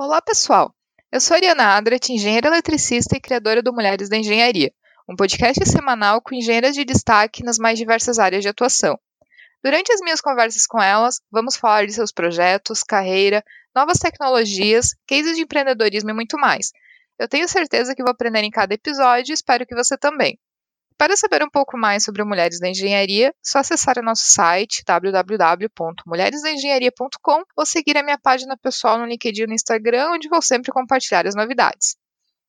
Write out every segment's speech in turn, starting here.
Olá, pessoal! Eu sou Ariana Adret, engenheira eletricista e criadora do Mulheres da Engenharia, um podcast semanal com engenheiras de destaque nas mais diversas áreas de atuação. Durante as minhas conversas com elas, vamos falar de seus projetos, carreira, novas tecnologias, cases de empreendedorismo e muito mais. Eu tenho certeza que vou aprender em cada episódio e espero que você também. Para saber um pouco mais sobre Mulheres da Engenharia, é só acessar o nosso site www.mulheresdaengenharia.com ou seguir a minha página pessoal no LinkedIn e no Instagram, onde vou sempre compartilhar as novidades.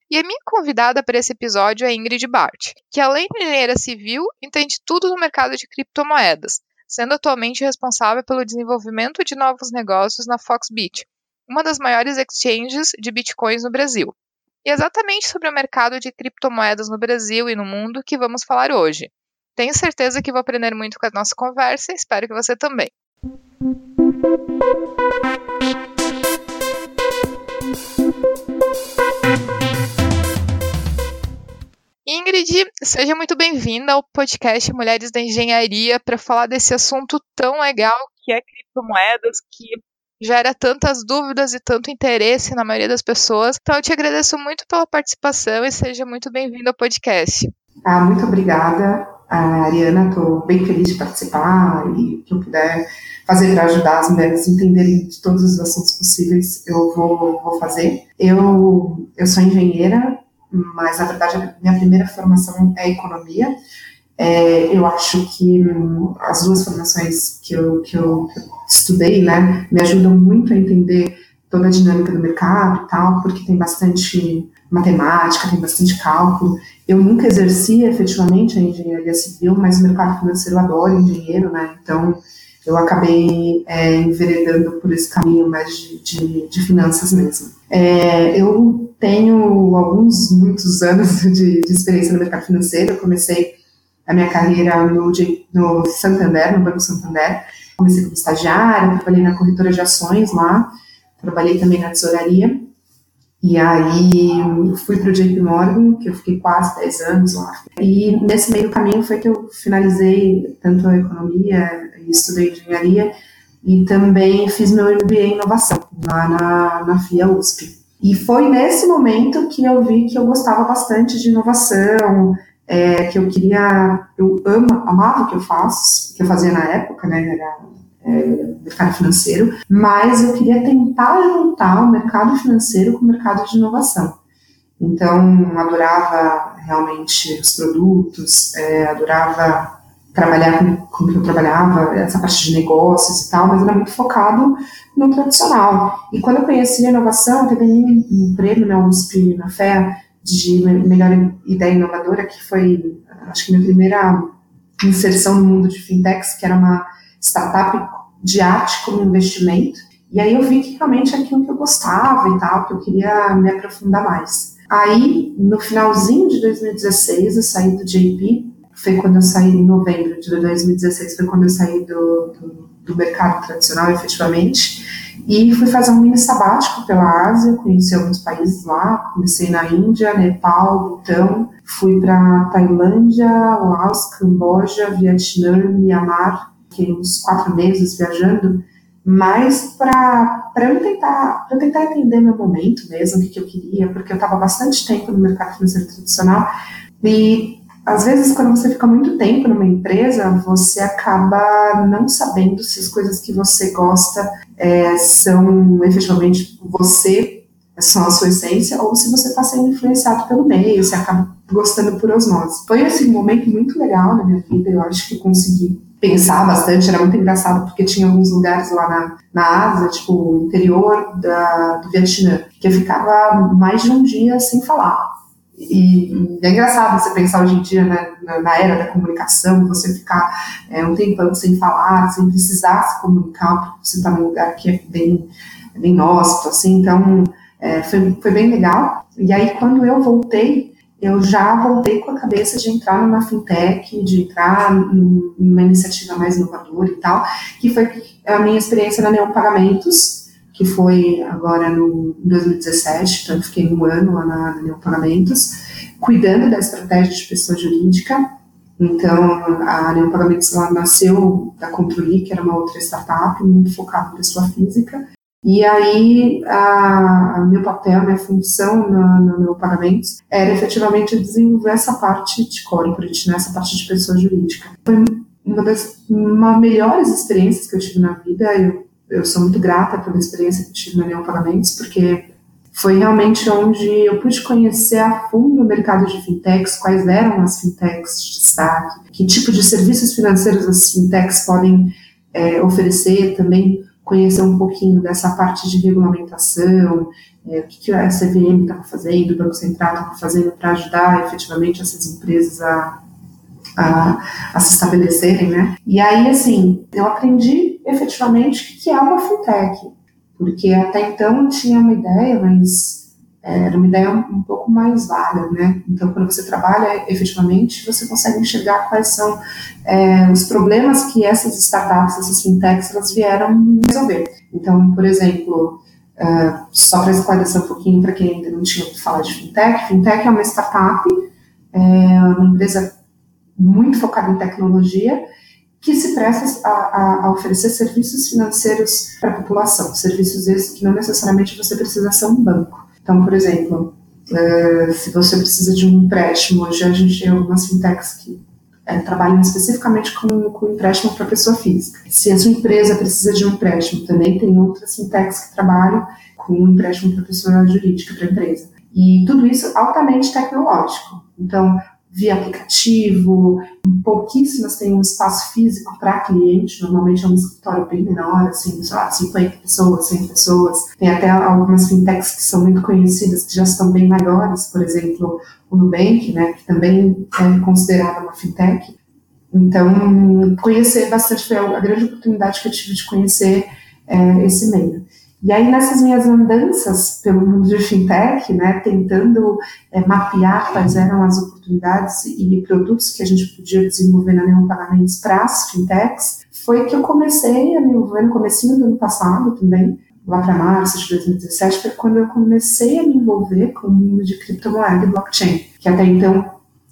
E a minha convidada para esse episódio é Ingrid Bart, que além de engenheira civil, entende tudo no mercado de criptomoedas, sendo atualmente responsável pelo desenvolvimento de novos negócios na Foxbit, uma das maiores exchanges de bitcoins no Brasil. E exatamente sobre o mercado de criptomoedas no Brasil e no mundo que vamos falar hoje. Tenho certeza que vou aprender muito com a nossa conversa e espero que você também. Ingrid, seja muito bem-vinda ao podcast Mulheres da Engenharia para falar desse assunto tão legal que é criptomoedas, que gera tantas dúvidas e tanto interesse na maioria das pessoas. Então eu te agradeço muito pela participação e seja muito bem-vindo ao podcast. Ah, muito obrigada, Ariana. Estou bem feliz de participar e que eu puder fazer para ajudar as mulheres a entenderem de todos os assuntos possíveis, eu vou, vou fazer. Eu, eu sou engenheira, mas na verdade a minha primeira formação é economia. É, eu acho que hum, as duas formações que eu, que eu estudei, né, me ajudam muito a entender toda a dinâmica do mercado e tal, porque tem bastante matemática, tem bastante cálculo. Eu nunca exerci efetivamente a engenharia civil, mas o mercado financeiro adora engenheiro, né, então eu acabei é, enveredando por esse caminho mais de, de, de finanças mesmo. É, eu tenho alguns, muitos anos de, de experiência no mercado financeiro, eu comecei a minha carreira no, no Santander, no Banco Santander. Comecei como estagiária, trabalhei na corretora de ações lá, trabalhei também na tesouraria. E aí fui para o JP Morgan, que eu fiquei quase 10 anos lá. E nesse meio caminho foi que eu finalizei tanto a economia estudei engenharia e também fiz meu MBA em inovação lá na, na FIA USP. E foi nesse momento que eu vi que eu gostava bastante de inovação, é, que eu queria, eu amo, amava o que eu faço, que eu fazia na época, né, era é, mercado financeiro, mas eu queria tentar juntar o mercado financeiro com o mercado de inovação. Então, adorava realmente os produtos, é, adorava trabalhar com, com que eu trabalhava, essa parte de negócios e tal, mas era muito focado no tradicional. E quando eu conheci a inovação, teve um, um prêmio na USP, na FEA, de melhor ideia inovadora, que foi, acho que minha primeira inserção no mundo de fintechs, que era uma startup de arte como investimento. E aí eu vi que realmente é aquilo que eu gostava e tal, que eu queria me aprofundar mais. Aí, no finalzinho de 2016, eu saí do JP, foi quando eu saí em novembro de 2016, foi quando eu saí do, do, do mercado tradicional, efetivamente, e fui fazer um mini sabático pela Ásia, conheci alguns países lá, comecei na Índia, Nepal, Butão, fui para Tailândia, Laos, Camboja, Vietnã, Myanmar, fiquei uns quatro meses viajando, mas para eu tentar, tentar entender meu momento mesmo, o que, que eu queria, porque eu estava bastante tempo no mercado financeiro tradicional e às vezes, quando você fica muito tempo numa empresa, você acaba não sabendo se as coisas que você gosta é, são efetivamente você, são a sua essência, ou se você está sendo influenciado pelo meio, você acaba gostando por osmose. Foi assim, um momento muito legal na minha vida, eu acho que consegui pensar bastante, era muito engraçado porque tinha alguns lugares lá na, na Ásia, tipo interior da, do Vietnã, que eu ficava mais de um dia sem falar e, é engraçado você pensar hoje em dia, né, na, na era da comunicação, você ficar é, um tempão sem falar, sem precisar se comunicar, porque você está num lugar que é bem, é bem nosso, assim, então é, foi, foi bem legal. E aí, quando eu voltei, eu já voltei com a cabeça de entrar numa fintech, de entrar numa iniciativa mais inovadora e tal, que foi a minha experiência na Neon Pagamentos, que foi agora no 2017, então fiquei um ano lá na, na Pagamentos, cuidando da estratégia de pessoa jurídica. Então, a Neon Pagamentos lá nasceu da Controli, que era uma outra startup, muito focada em pessoa física, E aí, a, a meu papel, minha função no meu pagamento era efetivamente desenvolver essa parte de corporate, né, essa parte de pessoa jurídica. Foi uma das uma melhores experiências que eu tive na vida. Eu, eu sou muito grata pela experiência que tive na Neon Pagamentos, porque foi realmente onde eu pude conhecer a fundo o mercado de fintechs, quais eram as fintechs de destaque, que tipo de serviços financeiros as fintechs podem é, oferecer, também conhecer um pouquinho dessa parte de regulamentação, é, o que, que a CVM estava fazendo, o Banco Central estava fazendo para ajudar efetivamente essas empresas a, a, a, se estabelecerem, né? E aí, assim, eu aprendi efetivamente o que é uma fintech, porque até então tinha uma ideia, mas é, era uma ideia um pouco mais vaga, né? Então, quando você trabalha efetivamente, você consegue enxergar quais são é, os problemas que essas startups, essas fintechs, elas vieram resolver. Então, por exemplo, uh, só para esclarecer um pouquinho para quem ainda não tinha ouvido falar de fintech, fintech é uma startup, é uma empresa muito focada em tecnologia, que se presta a, a, oferecer serviços financeiros para a população, serviços esses que não necessariamente você precisa ser um banco. Então, por exemplo, uh, se você precisa de um empréstimo, hoje a gente tem algumas fintechs que é, trabalham especificamente com, com empréstimo para pessoa física. Se a sua empresa precisa de um empréstimo, também tem outras fintechs que trabalham com um empréstimo para pessoa jurídica, para empresa. E tudo isso altamente tecnológico. Então, via aplicativo, pouquíssimas têm um espaço físico para cliente, normalmente é um escritório bem menor, assim, sei lá, 50 pessoas, 100 pessoas. Tem até algumas fintechs que são muito conhecidas, que já estão bem maiores, por exemplo, o Nubank, né, que também é considerada uma fintech. Então, conhecer bastante foi a grande oportunidade que eu tive de conhecer é, esse meio. E aí, nessas minhas andanças pelo mundo de fintech, né, tentando é, mapear quais eram as oportunidades e produtos que a gente podia desenvolver na Neon Pagamentos para as fintechs, foi que eu comecei a me envolver no comecinho do ano passado também, lá para março de 2017, foi quando eu comecei a me envolver com o mundo de criptomoeda e blockchain, que até então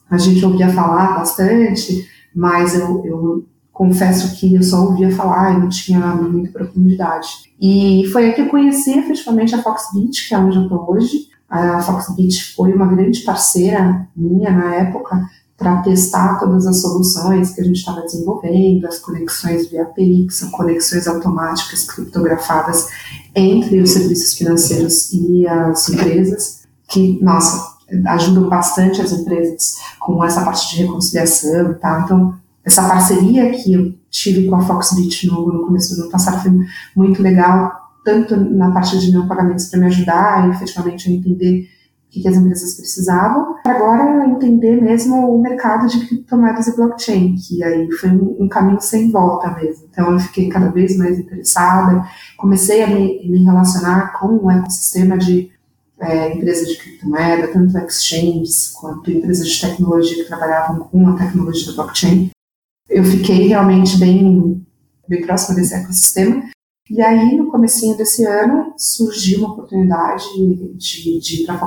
a gente ouvia falar bastante, mas eu, eu confesso que eu só ouvia falar e não tinha muita profundidade. E foi aí que eu conheci efetivamente a Foxbit, que é onde eu estou hoje. A Foxbit foi uma grande parceira minha na época para testar todas as soluções que a gente estava desenvolvendo, as conexões via API, que são conexões automáticas criptografadas entre os serviços financeiros e as empresas, que, nossa, ajudam bastante as empresas com essa parte de reconciliação, tá? Então, essa parceria que eu tive com a Foxbit no, no começo do ano passado foi muito legal, tanto na parte de não pagamentos para me ajudar efetivamente a entender o que, que as empresas precisavam, para agora entender mesmo o mercado de criptomoedas e blockchain, que aí foi um, um, caminho sem volta mesmo. Então eu fiquei cada vez mais interessada, comecei a me, me relacionar com o ecossistema de é, empresas de criptomoeda, tanto exchanges quanto empresas de tecnologia que trabalhavam com a tecnologia da blockchain eu fiquei realmente bem, bem próxima desse ecossistema. E aí, no comecinho desse ano, surgiu uma oportunidade de, de ir para a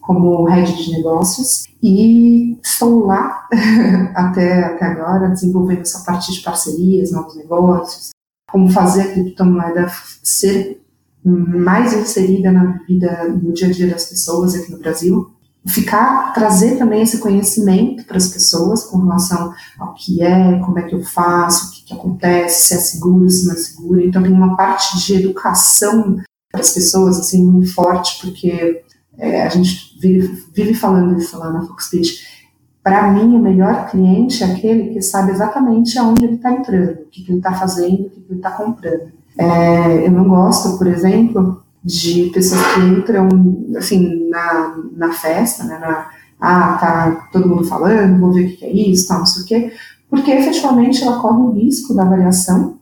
como head de negócios e estou lá até, até agora desenvolvendo essa parte de parcerias, novos negócios, como fazer a criptomoeda ser mais inserida na vida, no dia a dia das pessoas aqui no Brasil ficar, trazer também esse conhecimento para as pessoas com relação ao que é, como é que eu faço, o que, que acontece, se é seguro, se não é seguro. Então tem uma parte de educação para as pessoas assim muito forte, porque é, a gente vive, vive falando isso lá na Foxpitch. Para mim, o melhor cliente é aquele que sabe exatamente aonde ele está entrando, o que, que ele está fazendo, o que, que ele está comprando. É, eu não gosto, por exemplo, de pessoas que entram, assim, na, na festa, né, na, ah, tá todo mundo falando, vou ver o que é isso, tal, não sei o quê, porque efetivamente ela corre o risco da variação,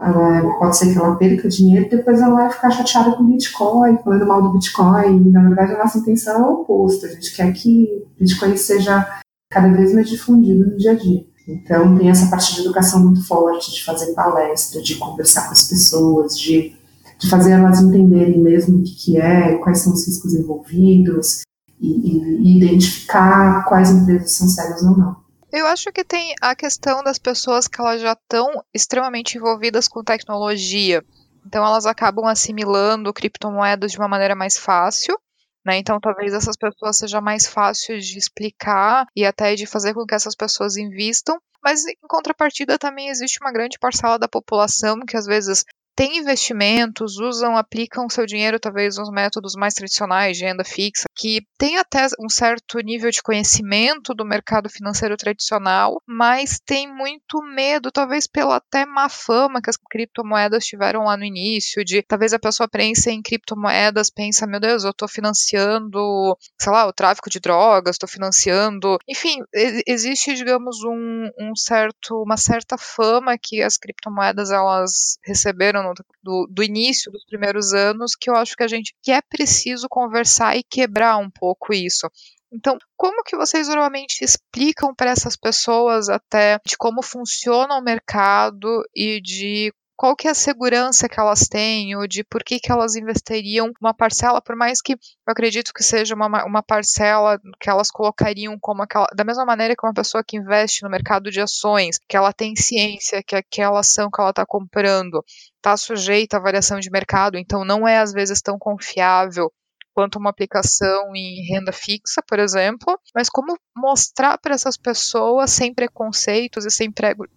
ela, pode ser que ela perca dinheiro depois ela vai ficar chateada com o Bitcoin, falando mal do Bitcoin, e na verdade a nossa intenção é o oposto, a gente quer que o Bitcoin seja cada vez mais difundido no dia a dia. Então tem essa parte de educação muito forte, de fazer palestra, de conversar com as pessoas, de de fazer elas entenderem mesmo o que, que é, quais são os riscos envolvidos e, e, e identificar quais empresas são sérias ou não. Eu acho que tem a questão das pessoas que elas já estão extremamente envolvidas com tecnologia Então elas acabam assimilando criptomoedas de uma maneira mais fácil. Né? Então, talvez essas pessoas seja mais fácil de explicar e até de fazer com que essas pessoas invistam, mas em contrapartida também existe uma grande parcela da população que às vezes têm investimentos, usam, aplicam seu dinheiro talvez nos métodos mais tradicionais de renda fixa, que tem até um certo nível de conhecimento do mercado financeiro tradicional, mas tem muito medo, talvez pela até má fama que as criptomoedas tiveram lá no início, de talvez a pessoa pensa em criptomoedas, pensa, meu Deus, eu estou financiando, sei lá, o tráfico de drogas, estou financiando, enfim, existe, digamos, um, um certo, uma certa fama que as criptomoedas elas receberam do, do início dos primeiros anos, que eu acho que a gente que é preciso conversar e quebrar um pouco isso. Então, como que vocês normalmente explicam para essas pessoas até de como funciona o mercado e de qual que é a segurança que elas têm, ou de por que, que elas investeriam uma parcela, por mais que eu acredito que seja uma, uma parcela que elas colocariam como aquela, da mesma maneira que uma pessoa que investe no mercado de ações, que ela tem ciência que aquela ação que ela está comprando está sujeita à variação de mercado, então não é às vezes tão confiável quanto uma aplicação em renda fixa, por exemplo, mas como mostrar para essas pessoas sem preconceitos e sem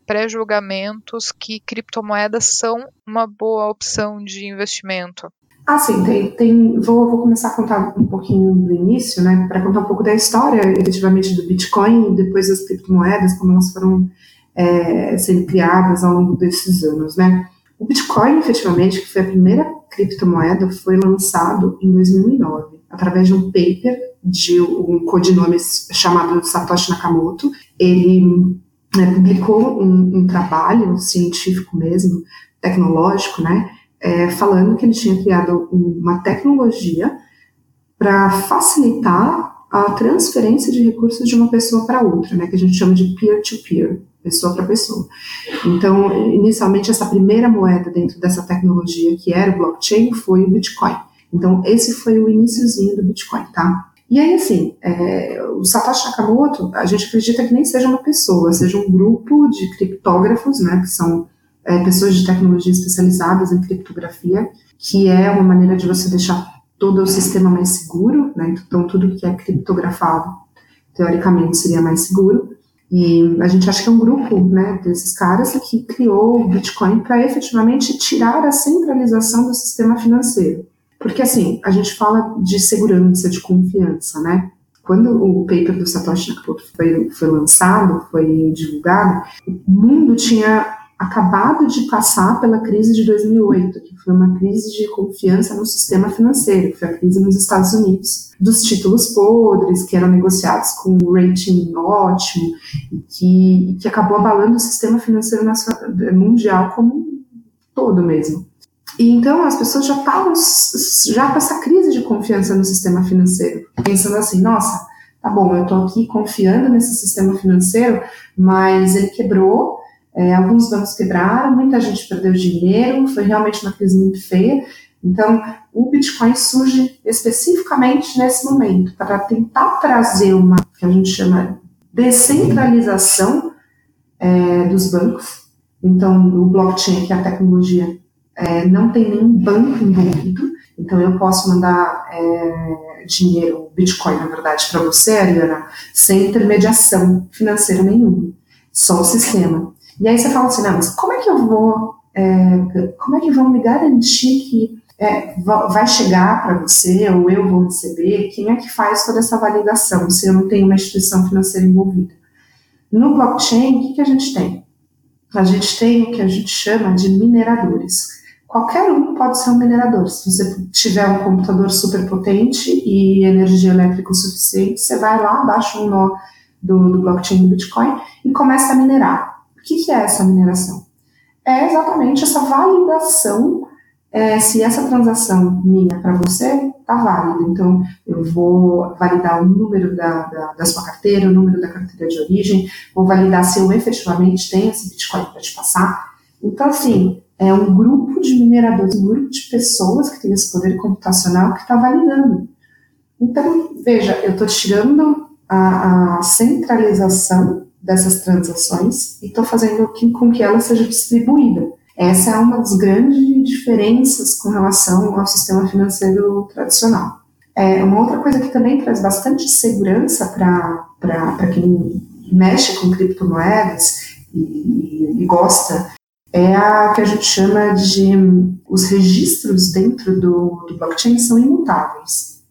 pré-julgamentos que criptomoedas são uma boa opção de investimento. Ah, sim, tem, tem vou, vou começar a contar um pouquinho do início, né, para contar um pouco da história, efetivamente, do Bitcoin e depois das criptomoedas, como elas foram é, sendo criadas ao longo desses anos, né. O Bitcoin, efetivamente, que foi a primeira criptomoeda, foi lançado em 2009, através de um paper de um codinome chamado Satoshi Nakamoto. Ele né, publicou um, um, trabalho científico mesmo, tecnológico, né, é, falando que ele tinha criado uma tecnologia para facilitar a transferência de recursos de uma pessoa para outra, né, que a gente chama de peer-to-peer. -peer pessoa para pessoa. Então, inicialmente, essa primeira moeda dentro dessa tecnologia, que era o blockchain, foi o Bitcoin. Então, esse foi o iníciozinho do Bitcoin, tá? E aí, assim, é, o Satoshi Nakamoto, a gente acredita que nem seja uma pessoa, seja um grupo de criptógrafos, né, que são é, pessoas de tecnologia especializadas em criptografia, que é uma maneira de você deixar todo o sistema mais seguro, né, então tudo que é criptografado, teoricamente, seria mais seguro. E a gente acha que é um grupo né, desses caras que criou o Bitcoin para efetivamente tirar a centralização do sistema financeiro. Porque, assim, a gente fala de segurança, de confiança, né? Quando o paper do Satoshi Nakamoto foi, foi lançado, foi divulgado, o mundo tinha acabado de passar pela crise de 2008, que foi uma crise de confiança no sistema financeiro, que foi a crise nos Estados Unidos, dos títulos podres, que eram negociados com um rating ótimo, e que, que acabou abalando o sistema financeiro mundial como um todo mesmo. E então as pessoas já estavam já com essa crise de confiança no sistema financeiro, pensando assim, nossa, tá bom, eu estou aqui confiando nesse sistema financeiro, mas ele quebrou, é, alguns bancos quebraram, muita gente perdeu dinheiro, foi realmente uma crise muito feia. Então, o Bitcoin surge especificamente nesse momento, para tentar trazer uma, que a gente chama descentralização é, dos bancos. Então, o blockchain, que é a tecnologia, é, não tem nenhum banco envolvido. Então, eu posso mandar é, dinheiro, Bitcoin, na verdade, para você, Ariana, sem intermediação financeira nenhuma, só o sistema. E aí você fala assim, não, mas como é que eu vou, é, como é que vão me garantir que é, vai chegar para você ou eu vou receber? Quem é que faz toda essa validação se eu não tenho uma instituição financeira envolvida? No blockchain, o que, que a gente tem? A gente tem o que a gente chama de mineradores. Qualquer um pode ser um minerador. Se você tiver um computador super potente e energia elétrica suficiente, você vai lá, baixa um nó do, do blockchain do Bitcoin e começa a minerar. O que, que é essa mineração? É exatamente essa validação é, se essa transação minha para você está válida. Então, eu vou validar o número da, da, da, sua carteira, o número da carteira de origem, vou validar se eu efetivamente tenho esse Bitcoin para te passar. Então, assim, é um grupo de mineradores, um grupo de pessoas que tem esse poder computacional que está validando. Então, veja, eu estou tirando a, a centralização dessas transações e estou fazendo com que ela seja distribuída. Essa é uma das grandes diferenças com relação ao sistema financeiro tradicional. É, uma outra coisa que também traz bastante segurança para quem mexe com criptomoedas e, e, gosta é a que a gente chama de os registros dentro do, do blockchain são imutáveis.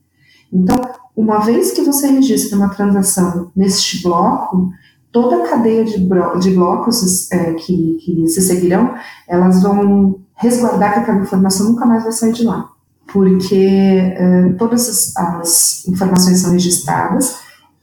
Então, uma vez que você registra uma transação neste bloco, toda a cadeia de, de blocos é, que, que se seguirão, elas vão resguardar que aquela informação nunca mais vai sair de lá. Porque é, todas as, as, informações são registradas,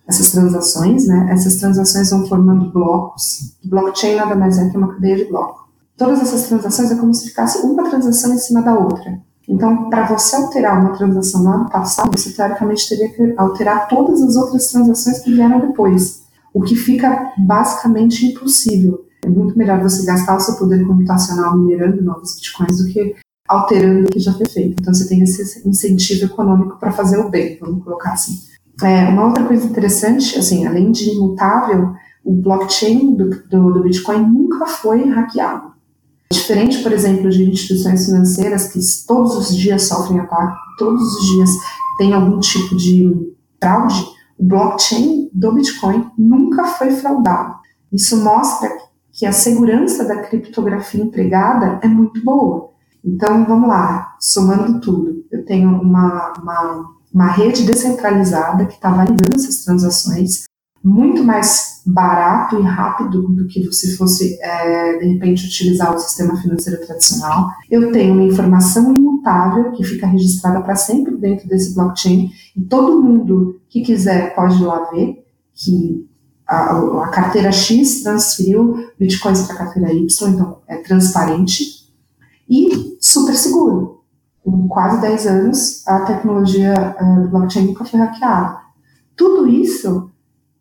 essas transações, né? Essas transações vão formando blocos. Blockchain nada mais é que uma cadeia de blocos. Todas essas transações é como se ficasse uma transação em cima da outra. Então, para você alterar uma transação lá do passado, você teoricamente teria que alterar todas as outras transações que vieram depois, o que fica basicamente impossível. É muito melhor você gastar o seu poder computacional minerando novos bitcoins do que alterando o que já foi feito. Então, você tem esse incentivo econômico para fazer o bem, vamos colocar assim. É, uma outra coisa interessante, assim, além de imutável, o blockchain do, do, do Bitcoin nunca foi hackeado. Diferente, por exemplo, de instituições financeiras que todos os dias sofrem ataque, todos os dias tem algum tipo de fraude, o blockchain do Bitcoin nunca foi fraudado. Isso mostra que a segurança da criptografia empregada é muito boa. Então, vamos lá, somando tudo. Eu tenho uma, uma, uma rede descentralizada que está validando essas transações, muito mais barato e rápido do que você fosse, é, de repente, utilizar o sistema financeiro tradicional. Eu tenho uma informação imutável que fica registrada para sempre dentro desse blockchain e todo mundo que quiser pode ir lá ver que a, a carteira X transferiu bitcoins para a carteira Y, então é transparente e super seguro. Em quase 10 anos, a tecnologia uh, blockchain nunca foi hackeada. Tudo isso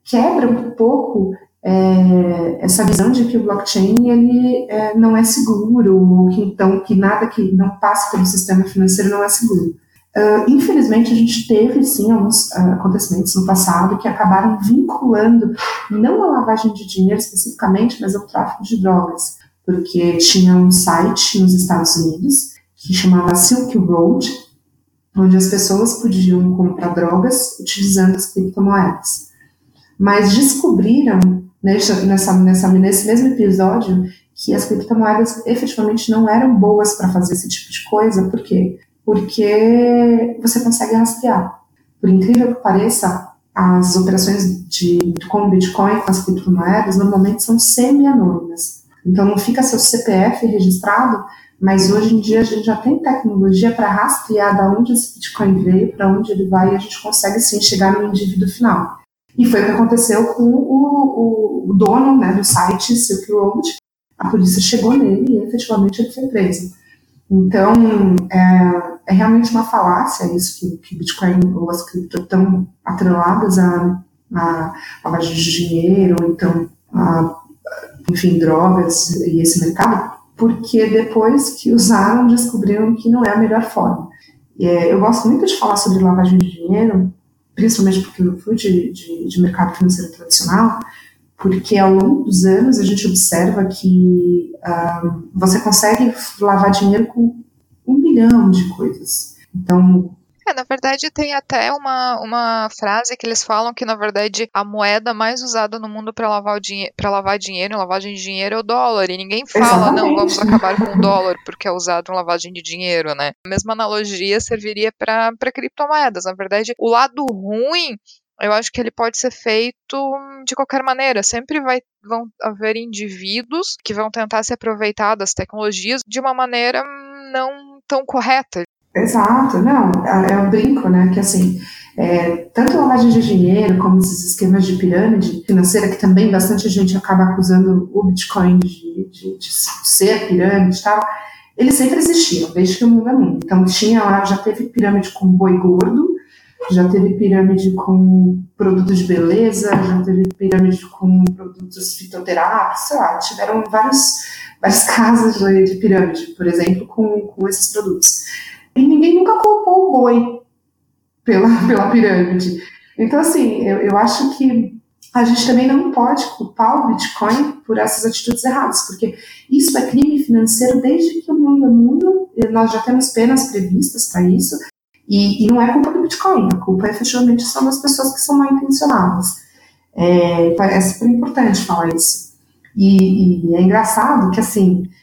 quebra um pouco é, essa visão de que o blockchain ele é, não é seguro, ou que então que nada que não passe pelo sistema financeiro não é seguro. Uh, infelizmente, a gente teve sim alguns uh, acontecimentos no passado que acabaram vinculando não a lavagem de dinheiro especificamente, mas ao tráfico de drogas, porque tinha um site nos Estados Unidos que chamava Silk Road, onde as pessoas podiam comprar drogas utilizando as criptomoedas mas descobriram nessa, nessa, nessa, nesse mesmo episódio que as criptomoedas efetivamente não eram boas para fazer esse tipo de coisa. Por quê? Porque você consegue rastrear. Por incrível que pareça, as operações de, com Bitcoin, com as criptomoedas, normalmente são semi-anônimas. Então não fica seu CPF registrado, mas hoje em dia a gente já tem tecnologia para rastrear de onde esse Bitcoin veio, para onde ele vai, e a gente consegue sim chegar no indivíduo final. E foi o que aconteceu com o, o, o dono né, do site Silk Road. A polícia chegou nele e efetivamente ele foi preso. Então, é, é realmente uma falácia isso que, que Bitcoin ou as cripto estão atreladas a lavagem de dinheiro, ou então, a, enfim, drogas e esse mercado, porque depois que usaram, descobriram que não é a melhor forma. É, eu gosto muito de falar sobre lavagem de dinheiro, principalmente porque eu fui de, de, de mercado financeiro tradicional, porque ao longo dos anos a gente observa que uh, você consegue lavar dinheiro com um milhão de coisas. Então, é, na verdade, tem até uma, uma frase que eles falam que, na verdade, a moeda mais usada no mundo para lavar, o lavar dinheiro, lavagem de dinheiro, é o dólar. E ninguém fala, Exatamente. não, vamos acabar com o dólar porque é usado em lavagem de dinheiro, né? A mesma analogia serviria para criptomoedas. Na verdade, o lado ruim eu acho que ele pode ser feito de qualquer maneira. Sempre vai, vão haver indivíduos que vão tentar se aproveitar das tecnologias de uma maneira não tão correta. Exato, não, é, é um brinco, né, que assim, é, tanto lavagem de dinheiro como esses esquemas de pirâmide financeira, que também bastante gente acaba acusando o Bitcoin de, de, de ser pirâmide e tal, eles sempre existiram, desde que o mundo é mundo. Então tinha lá, já teve pirâmide com boi gordo, já teve pirâmide com produtos de beleza, já teve pirâmide com produtos fitoterápicos, sei lá, tiveram vários, casos de, de pirâmide, por exemplo, com, com esses produtos. E ninguém nunca culpou o boi pela, pela pirâmide. Então, assim, eu, eu acho que a gente também não pode culpar o Bitcoin por essas atitudes erradas, porque isso é crime financeiro desde que o mundo é mundo, nós já temos penas previstas para isso, e, e, não é culpa do Bitcoin, a culpa efetivamente são das pessoas que são mal intencionadas. É, é super importante falar isso. E, e é engraçado que, assim, é,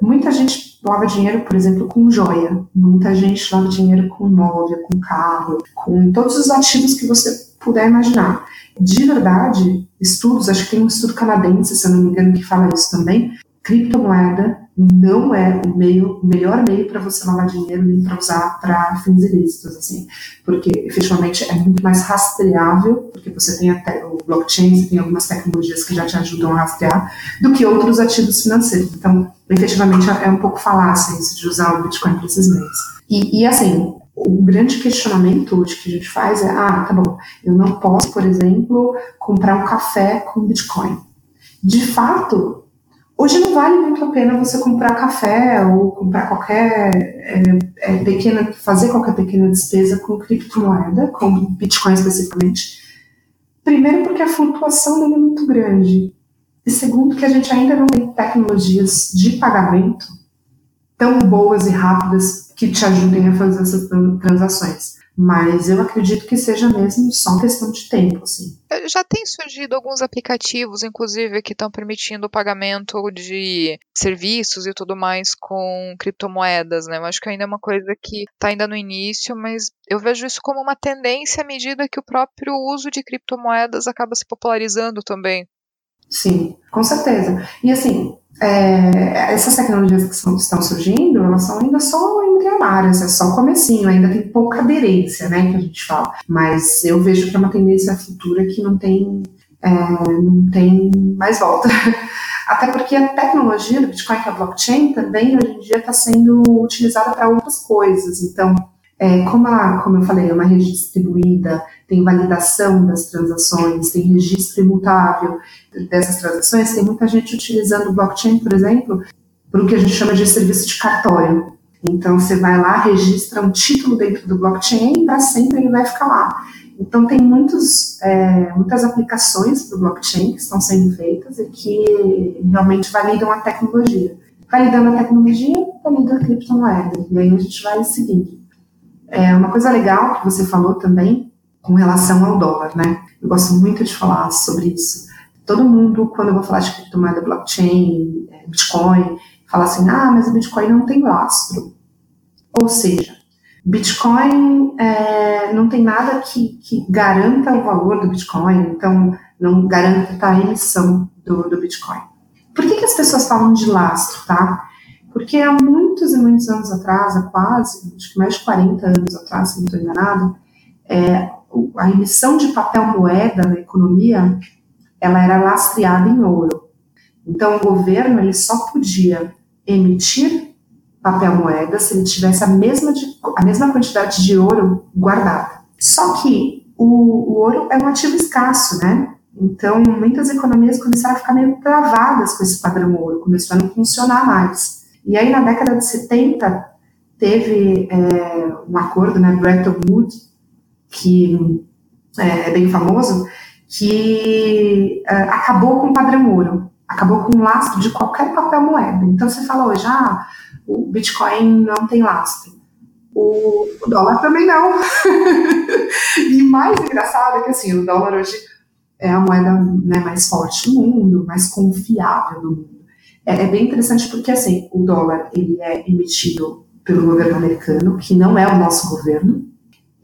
muita gente lava dinheiro, por exemplo, com joia, muita gente lava dinheiro com móvel, com carro, com todos os ativos que você puder imaginar. De verdade, estudos, acho que tem um estudo canadense, se eu não me engano, que fala isso também, criptomoeda não é o meio, melhor meio para você lavar dinheiro nem para usar para fins ilícitos, assim, porque efetivamente é muito mais rastreável, porque você tem até o blockchain, você tem algumas tecnologias que já te ajudam a rastrear, do que outros ativos financeiros. Então, efetivamente é um pouco falácia isso de usar o Bitcoin para esses meios. E, e assim, o grande questionamento hoje que a gente faz é: ah, tá bom, eu não posso, por exemplo, comprar um café com Bitcoin. De fato, Hoje não vale muito a pena você comprar café ou comprar qualquer é, é, pequena, fazer qualquer pequena despesa com criptomoeda, com Bitcoin especificamente. Primeiro porque a flutuação dele é muito grande. E segundo que a gente ainda não tem tecnologias de pagamento tão boas e rápidas que te ajudem a fazer essas transações. Mas eu acredito que seja mesmo só questão de tempo, assim. É, já tem surgido alguns aplicativos, inclusive, que estão permitindo o pagamento de serviços e tudo mais com criptomoedas, né? Eu acho que ainda é uma coisa que está ainda no início, mas eu vejo isso como uma tendência à medida que o próprio uso de criptomoedas acaba se popularizando também. Sim, com certeza. E assim, é, essas tecnologias que são, estão surgindo, elas são ainda só embrionárias, é só o comecinho, ainda tem pouca aderência, né, que a gente fala. Mas eu vejo que é uma tendência futura que não tem, é, não tem mais volta. Até porque a tecnologia do Bitcoin, que é a blockchain, também hoje em dia está sendo utilizada para outras coisas. Então, é, como, como eu falei, é uma rede distribuída, tem validação das transações, tem registro imutável dessas transações, tem muita gente utilizando blockchain, por exemplo, para o que a gente chama de serviço de cartório. Então, você vai lá, registra um título dentro do blockchain e para sempre ele vai ficar lá. Então, tem muitos, é, muitas aplicações para o blockchain que estão sendo feitas e que realmente validam a tecnologia. Validando a tecnologia, valida a criptomoeda. E aí a gente vai seguindo. É uma coisa legal que você falou também com relação ao dólar, né? Eu gosto muito de falar sobre isso. Todo mundo, quando eu vou falar de criptomoeda, blockchain, é, Bitcoin, fala assim, ah, mas o Bitcoin não tem lastro. Ou seja, Bitcoin é, não tem nada que, que, garanta o valor do Bitcoin, então não garanta a emissão do, do Bitcoin. Por que, que as pessoas falam de lastro, tá? Porque há muitos e muitos anos atrás, há quase, acho que mais de 40 anos atrás, se não estou enganado, é, a emissão de papel moeda na economia, ela era lastreada em ouro. Então, o governo ele só podia emitir papel moeda se ele tivesse a mesma, de, a mesma quantidade de ouro guardada. Só que o, o ouro é um ativo escasso, né? Então, muitas economias começaram a ficar meio travadas com esse padrão ouro, começou a não funcionar mais. E aí, na década de 70, teve é, um acordo, né, Bretton Woods, que é, é bem famoso, que é, acabou com o padrão ouro, acabou com o lastro de qualquer papel moeda. Então, você fala hoje, ah, o Bitcoin não tem lastro. O, o dólar também não. e mais engraçado é que assim, o dólar hoje é a moeda né, mais forte do mundo, mais confiável do mundo é, é, bem interessante porque, assim, o dólar, ele é emitido pelo governo americano, que não é o nosso governo,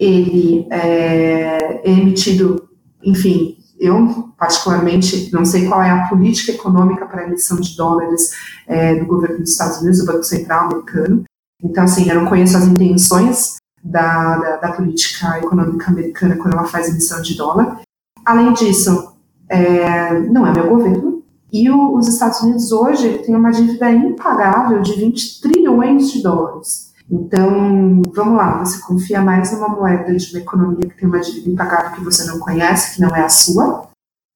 ele é, é emitido, enfim, eu particularmente não sei qual é a política econômica para a emissão de dólares é, do governo dos Estados Unidos, do Banco Central americano, então, assim, eu não conheço as intenções da, da, da política econômica americana quando ela faz emissão de dólar. Além disso, é, não é meu governo, e o, os Estados Unidos hoje têm uma dívida impagável de 20 trilhões de dólares. Então, vamos lá, você confia mais numa moeda de uma economia que tem uma dívida impagável que você não conhece, que não é a sua,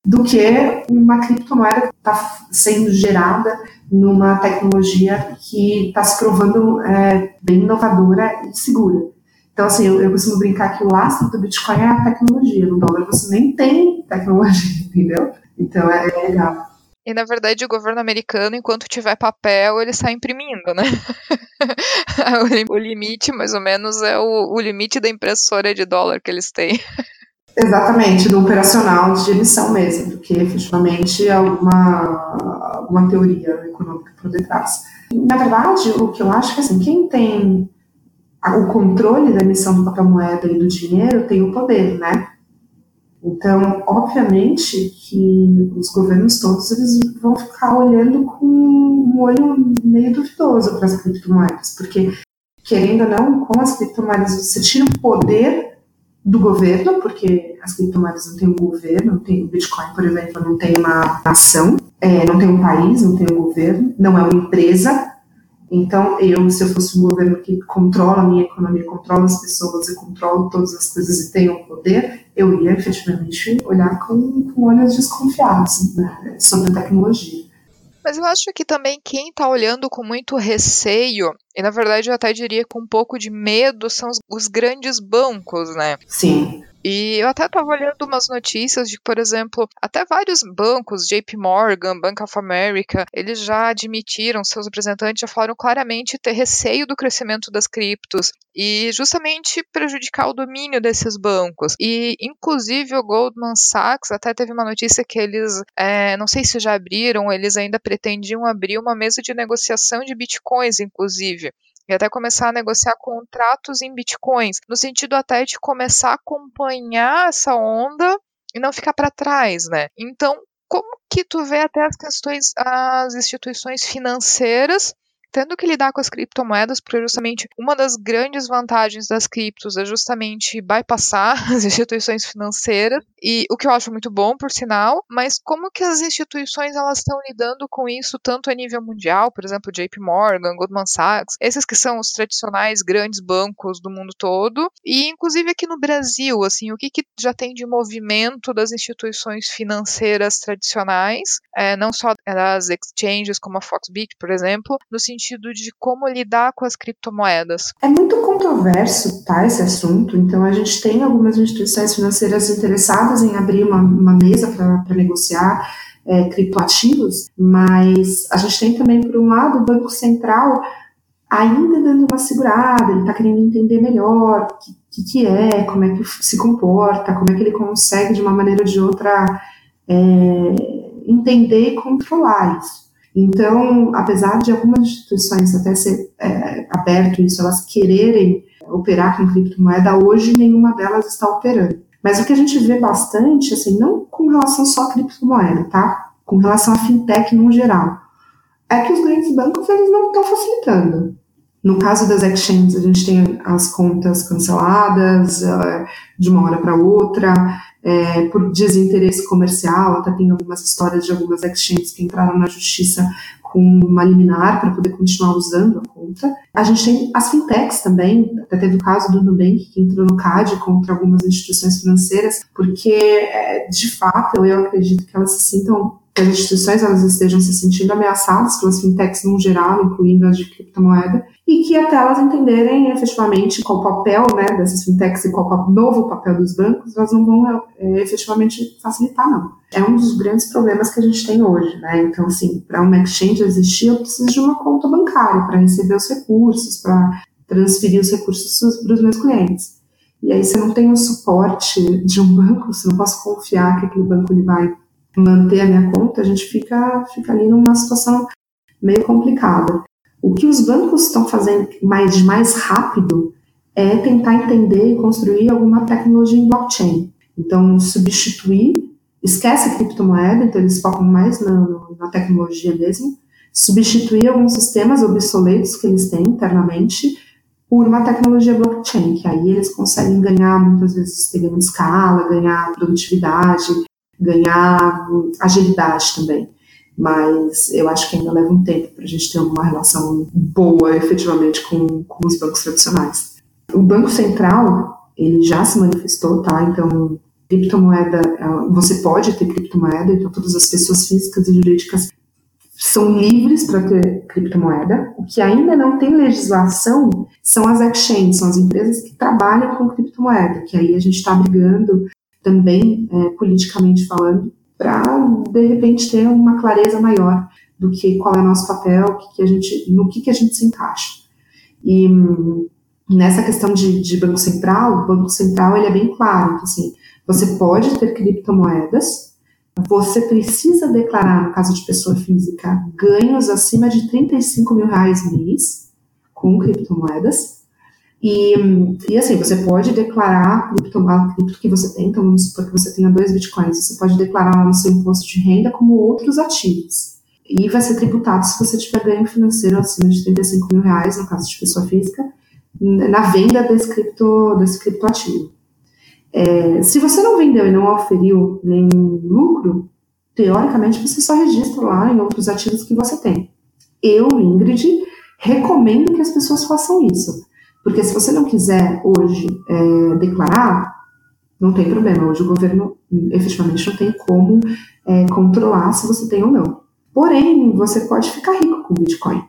do que uma criptomoeda que está sendo gerada numa tecnologia que está se provando é, bem inovadora e segura. Então, assim, eu, eu costumo brincar que o lastro do Bitcoin é a tecnologia. No dólar você nem tem tecnologia, entendeu? Então é, é legal. E na verdade o governo americano, enquanto tiver papel, ele está imprimindo, né? o limite, mais ou menos, é o, o limite da impressora de dólar que eles têm. Exatamente, do operacional de emissão mesmo, do que efetivamente alguma, alguma teoria econômica por detrás. Na verdade, o que eu acho é que assim, quem tem o controle da emissão do papel moeda e do dinheiro tem o poder, né? Então, obviamente que os governos todos eles vão ficar olhando com um olho meio duvidoso para as criptomoedas, porque querendo ou não, com as criptomoedas você tira o poder do governo, porque as criptomoedas não têm um governo, não tem o Bitcoin, por exemplo, não tem uma nação, é, não tem um país, não tem um governo, não é uma empresa, então, eu, se eu fosse um governo que controla a minha economia, controla as pessoas e controla todas as coisas e tem o poder, eu ia efetivamente olhar com, com olhos desconfiados né, sobre a tecnologia. Mas eu acho que também quem está olhando com muito receio, e na verdade eu até diria com um pouco de medo, são os, os grandes bancos, né? Sim. E eu até estava olhando umas notícias de, por exemplo, até vários bancos, JP Morgan, Bank of America, eles já admitiram, seus representantes já falaram claramente ter receio do crescimento das criptos e justamente prejudicar o domínio desses bancos. E, inclusive, o Goldman Sachs até teve uma notícia que eles, é, não sei se já abriram, eles ainda pretendiam abrir uma mesa de negociação de bitcoins, inclusive e até começar a negociar contratos em bitcoins, no sentido até de começar a acompanhar essa onda e não ficar para trás, né? Então, como que tu vê até as questões, as instituições financeiras tendo que lidar com as criptomoedas, porque justamente uma das grandes vantagens das criptos é justamente bypassar as instituições financeiras, e o que eu acho muito bom, por sinal, mas como que as instituições elas estão lidando com isso tanto a nível mundial, por exemplo, JP Morgan, Goldman Sachs, esses que são os tradicionais grandes bancos do mundo todo, e inclusive aqui no Brasil, assim, o que, que já tem de movimento das instituições financeiras tradicionais, é, não só das exchanges como a Foxbit, por exemplo, no sentido sentido de como lidar com as criptomoedas? É muito controverso, tá, esse assunto. Então, a gente tem algumas instituições financeiras interessadas em abrir uma, uma mesa para negociar é, criptoativos, mas a gente tem também, por um lado, o Banco Central ainda dando uma segurada, ele está querendo entender melhor o que, que, é, como é que se comporta, como é que ele consegue, de uma maneira ou de outra, é, entender e controlar isso. Então, apesar de algumas instituições até ser é, aberto isso, elas quererem operar com criptomoeda, hoje nenhuma delas está operando. Mas o que a gente vê bastante, assim, não com relação só à criptomoeda, tá? Com relação à fintech no geral, é que os grandes bancos eles não estão facilitando. No caso das exchanges, a gente tem as contas canceladas uh, de uma hora para outra, é, por desinteresse comercial, até tem algumas histórias de algumas exchanges que entraram na justiça com uma liminar para poder continuar usando a conta. A gente tem as fintechs também, até teve o caso do Nubank que entrou no CAD contra algumas instituições financeiras, porque é, de fato eu acredito que elas se sintam que as instituições elas estejam se sentindo ameaçadas pelas fintechs no geral, incluindo as de criptomoeda, e que até elas entenderem efetivamente qual o papel né, dessas fintechs e qual o novo papel dos bancos, elas não vão é, efetivamente facilitar, não. É um dos grandes problemas que a gente tem hoje, né? Então, assim, para uma exchange existir, eu preciso de uma conta bancária para receber os recursos, para transferir os recursos para os meus clientes. E aí, se eu não tenho o suporte de um banco, se eu não posso confiar que aquele banco ele vai manter a minha conta, a gente fica, fica ali numa situação meio complicada. O que os bancos estão fazendo mais, mais rápido é tentar entender e construir alguma tecnologia em blockchain. Então, substituir, esquece a criptomoeda, então eles focam mais na, na tecnologia mesmo, substituir alguns sistemas obsoletos que eles têm internamente por uma tecnologia blockchain, que aí eles conseguem ganhar, muitas vezes, de escala, ganhar produtividade, ganhar agilidade também mas eu acho que ainda leva um tempo para a gente ter uma relação boa, efetivamente, com, com os bancos tradicionais. O Banco Central, ele já se manifestou, tá? Então, criptomoeda, você pode ter criptomoeda, então todas as pessoas físicas e jurídicas são livres para ter criptomoeda. O que ainda não tem legislação são as exchanges, são as empresas que trabalham com criptomoeda, que aí a gente está brigando também, é, politicamente falando, para de repente ter uma clareza maior do que qual é o nosso papel, que que a gente, no que, que a gente se encaixa. E nessa questão de, de Banco Central, o Banco Central ele é bem claro, então, assim, você pode ter criptomoedas, você precisa declarar, no caso de pessoa física, ganhos acima de 35 mil reais mês com criptomoedas. E, e assim, você pode declarar cripto, a cripto que você tem, então vamos supor que você tenha dois bitcoins, você pode declarar no seu imposto de renda como outros ativos. E vai ser tributado se você tiver ganho financeiro acima de 35 mil reais, no caso de pessoa física, na venda desse, cripto, desse criptoativo. É, se você não vendeu e não oferiu nenhum lucro, teoricamente você só registra lá em outros ativos que você tem. Eu, Ingrid, recomendo que as pessoas façam isso. Porque se você não quiser hoje é, declarar, não tem problema. Hoje o governo efetivamente não tem como é, controlar se você tem ou não. Porém, você pode ficar rico com Bitcoin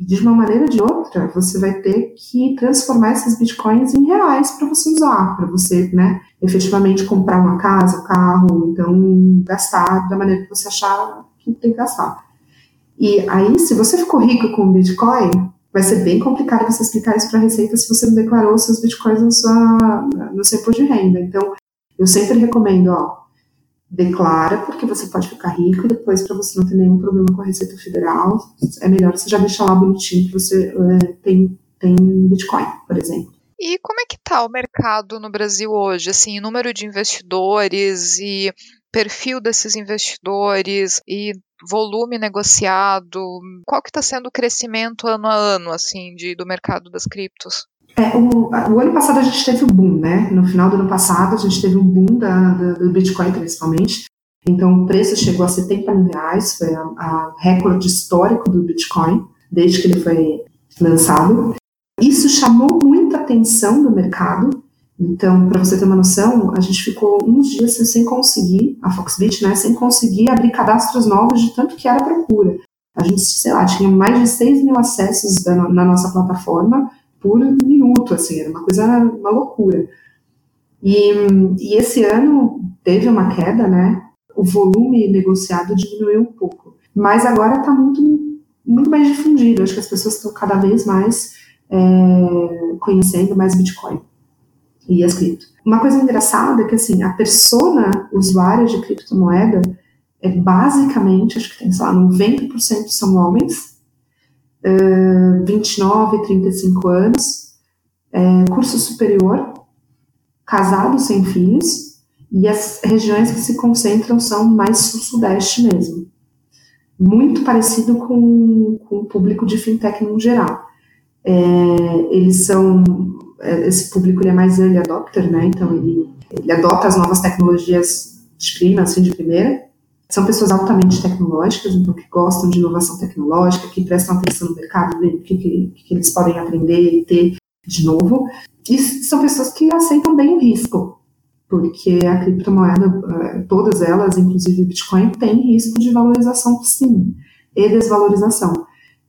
de uma maneira ou de outra, você vai ter que transformar esses bitcoins em reais para você usar, para você, né, efetivamente comprar uma casa, um carro, então gastar da maneira que você achar que tem que gastar. E aí, se você ficou rico com Bitcoin, vai ser bem complicado você explicar isso para a Receita se você não declarou seus Bitcoins no, sua, no seu imposto de renda. Então, eu sempre recomendo, ó, declara, porque você pode ficar rico e depois, para você não ter nenhum problema com a Receita Federal, é melhor você já deixar lá bonitinho que você é, tem, tem Bitcoin, por exemplo. E como é que está o mercado no Brasil hoje? Assim, número de investidores e perfil desses investidores e volume negociado, qual que está sendo o crescimento ano a ano, assim, de, do mercado das criptos? É, o, o, ano passado a gente teve um boom, né? No final do ano passado a gente teve um boom da, da, do Bitcoin, principalmente. Então o preço chegou a 70 mil reais, foi a recorde histórico do Bitcoin, desde que ele foi lançado. Isso chamou muita atenção do mercado. Então, para você ter uma noção, a gente ficou uns dias sem conseguir, a Foxbit, né, sem conseguir abrir cadastros novos de tanto que era procura. A gente, sei lá, tinha mais de 6 mil acessos da, na nossa plataforma por minuto, assim, era uma coisa, uma loucura. E, e esse ano teve uma queda, né? O volume negociado diminuiu um pouco, mas agora está muito, muito mais difundido. Acho que as pessoas estão cada vez mais é, conhecendo mais Bitcoin e as cripto. Uma coisa engraçada é que assim a persona usuária de criptomoeda é basicamente, acho que tem, sei lá, 90% são homens uh, 29, 35 anos, é, curso superior, casado sem filhos, e as regiões que se concentram são mais sul-sudeste mesmo. Muito parecido com, com o público de fintech no geral. É, eles são, esse público é mais early adopter, né? Então ele, ele adota as novas tecnologias de prima, assim, de primeira, são pessoas altamente tecnológicas, então que gostam de inovação tecnológica, que prestam atenção no mercado, o que, que, que, eles podem aprender e ter de novo. E são pessoas que aceitam bem o risco, porque a criptomoeda, eh, todas elas, inclusive o Bitcoin, tem risco de valorização sim, e desvalorização.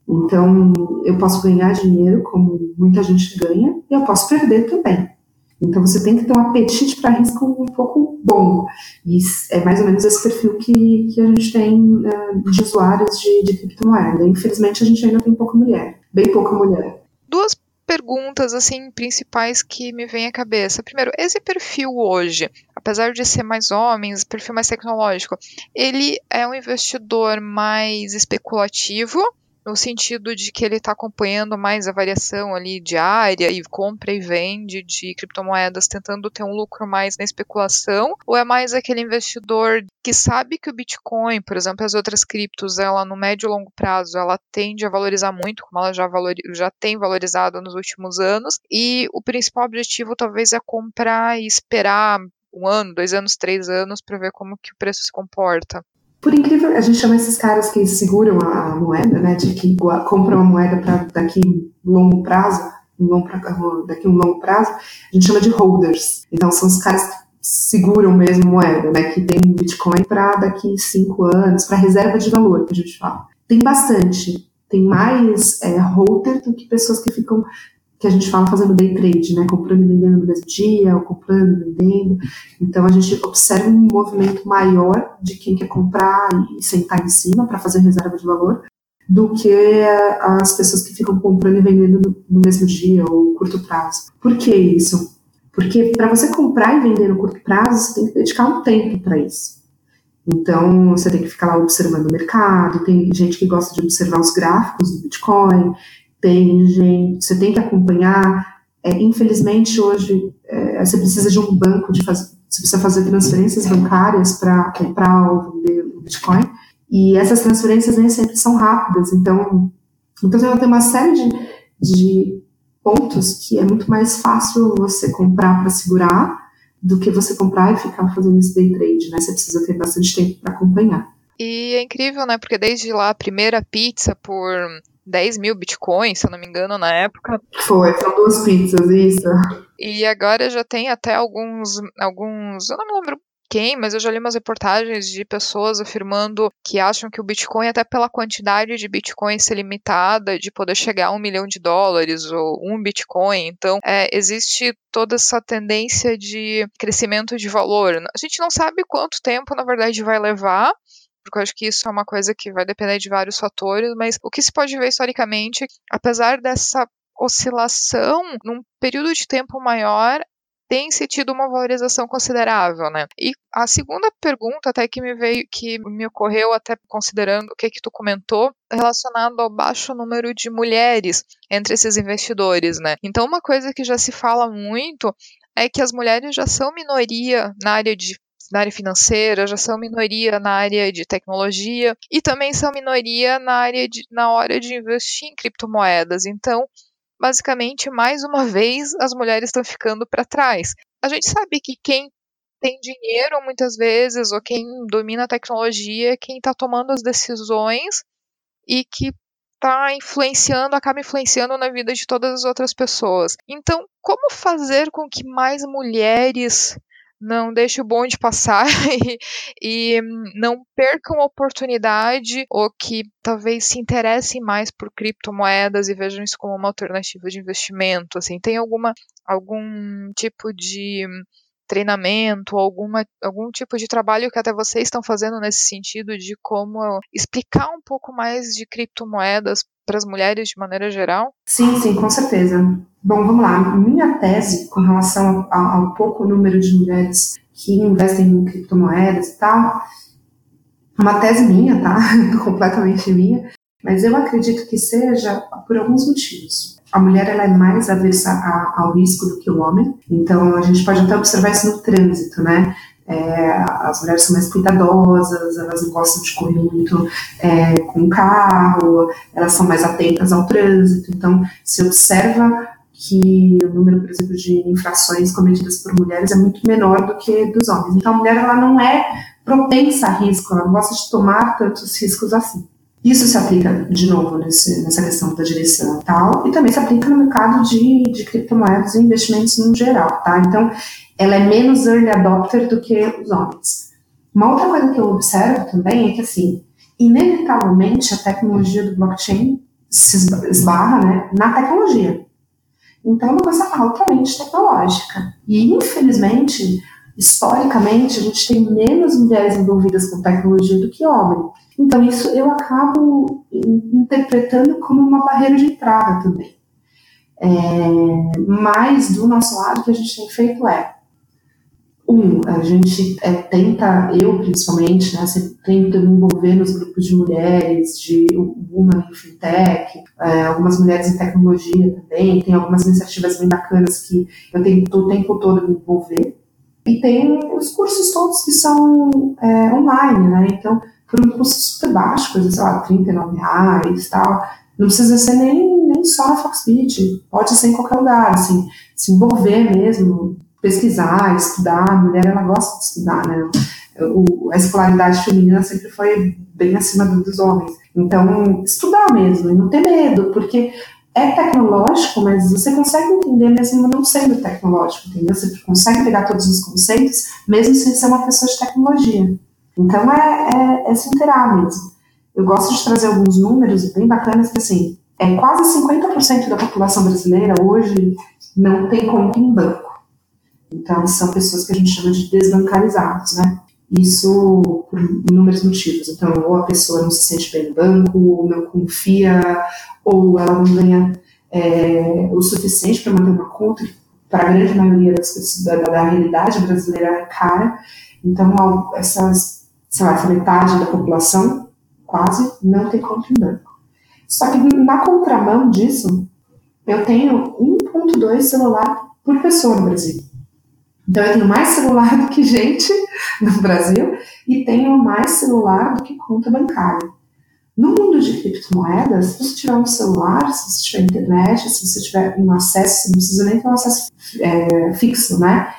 Então, eu posso ganhar dinheiro, como muita gente ganha, e eu posso perder também. Então você tem que ter um apetite para risco um pouco bom. E é mais ou menos esse perfil que, que a gente tem uh, de usuários de, de criptomoeda. Infelizmente a gente ainda tem pouca mulher, bem pouca mulher. Duas perguntas assim principais que me vêm à cabeça. Primeiro, esse perfil hoje, apesar de ser mais homens, perfil mais tecnológico, ele é um investidor mais especulativo no sentido de que ele está acompanhando mais a variação ali diária e compra e vende de criptomoedas, tentando ter um lucro mais na especulação, ou é mais aquele investidor que sabe que o Bitcoin, por exemplo, as outras criptos, ela no médio e longo prazo, ela tende a valorizar muito, como ela já, valor, já tem valorizado nos últimos anos, e o principal objetivo talvez é comprar e esperar um ano, dois anos, três anos para ver como que o preço se comporta. Por incrível, a gente chama esses caras que seguram a moeda, né, de que compram a moeda para daqui longo prazo, um longo pra, daqui um longo prazo, a gente chama de holders. Então são os caras que seguram mesmo moeda, né, que tem Bitcoin para daqui cinco anos, para reserva de valor, que a gente fala. Tem bastante, tem mais é, holder do que pessoas que ficam que a gente fala fazendo day trade, né? Comprando e vendendo no mesmo dia, ou comprando e vendendo. Então a gente observa um movimento maior de quem quer comprar e sentar em cima para fazer reserva de valor do que as pessoas que ficam comprando e vendendo no mesmo dia ou curto prazo. Por que isso? Porque para você comprar e vender no curto prazo, você tem que dedicar um tempo para isso. Então, você tem que ficar lá observando o mercado, tem gente que gosta de observar os gráficos do Bitcoin, tem gente, você tem que acompanhar. É, infelizmente, hoje, é, você precisa de um banco de fazer, você precisa fazer transferências bancárias para comprar ou vender o Bitcoin, e essas transferências nem sempre são rápidas, então, então vai ter uma série de, de pontos que é muito mais fácil você comprar para segurar do que você comprar e ficar fazendo esse day trade, né? Você precisa ter bastante tempo para acompanhar. E é incrível, né? Porque desde lá a primeira pizza por 10 mil bitcoins, se eu não me engano, na época. Foi, são duas pizzas, isso. E agora já tem até alguns, alguns, eu não me lembro quem, mas eu já li umas reportagens de pessoas afirmando que acham que o Bitcoin, até pela quantidade de Bitcoin ser limitada, de poder chegar a um milhão de dólares ou um Bitcoin. Então, é, existe toda essa tendência de crescimento de valor. A gente não sabe quanto tempo, na verdade, vai levar, porque eu acho que isso é uma coisa que vai depender de vários fatores, mas o que se pode ver historicamente, apesar dessa oscilação num período de tempo maior, tem se tido uma valorização considerável, né? E a segunda pergunta até que me veio, que me ocorreu até considerando o que que tu comentou, relacionado ao baixo número de mulheres entre esses investidores, né? Então uma coisa que já se fala muito é que as mulheres já são minoria na área de na área financeira, já são minoria na área de tecnologia e também são minoria na área de, na hora de investir em criptomoedas. Então, basicamente, mais uma vez, as mulheres estão ficando para trás. A gente sabe que quem tem dinheiro muitas vezes, ou quem domina a tecnologia, é quem está tomando as decisões e que está influenciando, acaba influenciando na vida de todas as outras pessoas. Então, como fazer com que mais mulheres não deixe o bonde passar e, e, não percam a oportunidade ou que talvez se interessem mais por criptomoedas e vejam isso como uma alternativa de investimento. Assim, tem alguma algum tipo de treinamento, alguma, algum tipo de trabalho que até vocês estão fazendo nesse sentido de como explicar um pouco mais de criptomoedas para as mulheres de maneira geral? Sim, sim, com certeza. Bom, vamos lá. Minha tese com relação ao, ao pouco número de mulheres que investem em criptomoedas e tal, uma tese minha, tá? Completamente minha, mas eu acredito que seja por alguns motivos. A mulher ela é mais aversa ao risco do que o homem, então a gente pode até observar isso no trânsito, né? É, as mulheres são mais cuidadosas, elas não gostam de correr muito é, com carro, elas são mais atentas ao trânsito. Então, se observa que o número, por exemplo, de infrações cometidas por mulheres é muito menor do que dos homens. Então, a mulher ela não é propensa a risco, ela não gosta de tomar tantos riscos assim. Isso se aplica, de novo, nesse, nessa questão da direção tal, e também se aplica no mercado de, de criptomoedas e investimentos no geral, tá? Então, ela é menos early adopter do que os homens. Uma outra coisa que eu observo também é que, assim, inevitavelmente a tecnologia do blockchain se esbarra né, na tecnologia. Então, é uma coisa altamente tecnológica. E, infelizmente, historicamente, a gente tem menos mulheres envolvidas com tecnologia do que homens. Então, isso eu acabo interpretando como uma barreira de entrada também. É, mas, do nosso lado, o que a gente tem feito é um, a gente é, tenta, eu principalmente, né, sempre tento me envolver nos grupos de mulheres, de Woman em Fintech, é, algumas mulheres em tecnologia também, tem algumas iniciativas bem bacanas que eu tento o tempo todo me envolver. E tem os cursos todos que são é, online, né, então, por um custo super baixo, coisa, sei lá, 39 reais tal, não precisa ser nem, nem só na Foxbit, pode ser em qualquer lugar, assim, se envolver mesmo, pesquisar, estudar. A mulher, ela gosta de estudar, né? O, a escolaridade feminina sempre foi bem acima dos homens. Então, estudar mesmo, e não ter medo, porque é tecnológico, mas você consegue entender mesmo não sendo tecnológico, entendeu? Você consegue pegar todos os conceitos, mesmo sem ser uma pessoa de tecnologia. Então, é, é, é se inteirar mesmo. Eu gosto de trazer alguns números bem bacanas que, assim, é, quase 50% da população brasileira hoje não tem conta em banco. Então, são pessoas que a gente chama de desbancarizados, né? Isso por inúmeros motivos. Então, ou a pessoa não se sente bem no banco, ou não confia, ou ela não ganha é, o suficiente para manter uma conta, para a grande maioria das pessoas, da, da realidade brasileira é cara. Então, essas, sei lá, metade da população quase não tem conta em banco. Só que na contramão disso, eu tenho 1.2 celular por pessoa no Brasil. Então eu tenho mais celular do que gente no Brasil e tenho mais celular do que conta bancária. No mundo de criptomoedas, se você tiver um celular, se você tiver internet, se você tiver um acesso, não precisa nem ter um acesso é, fixo, né?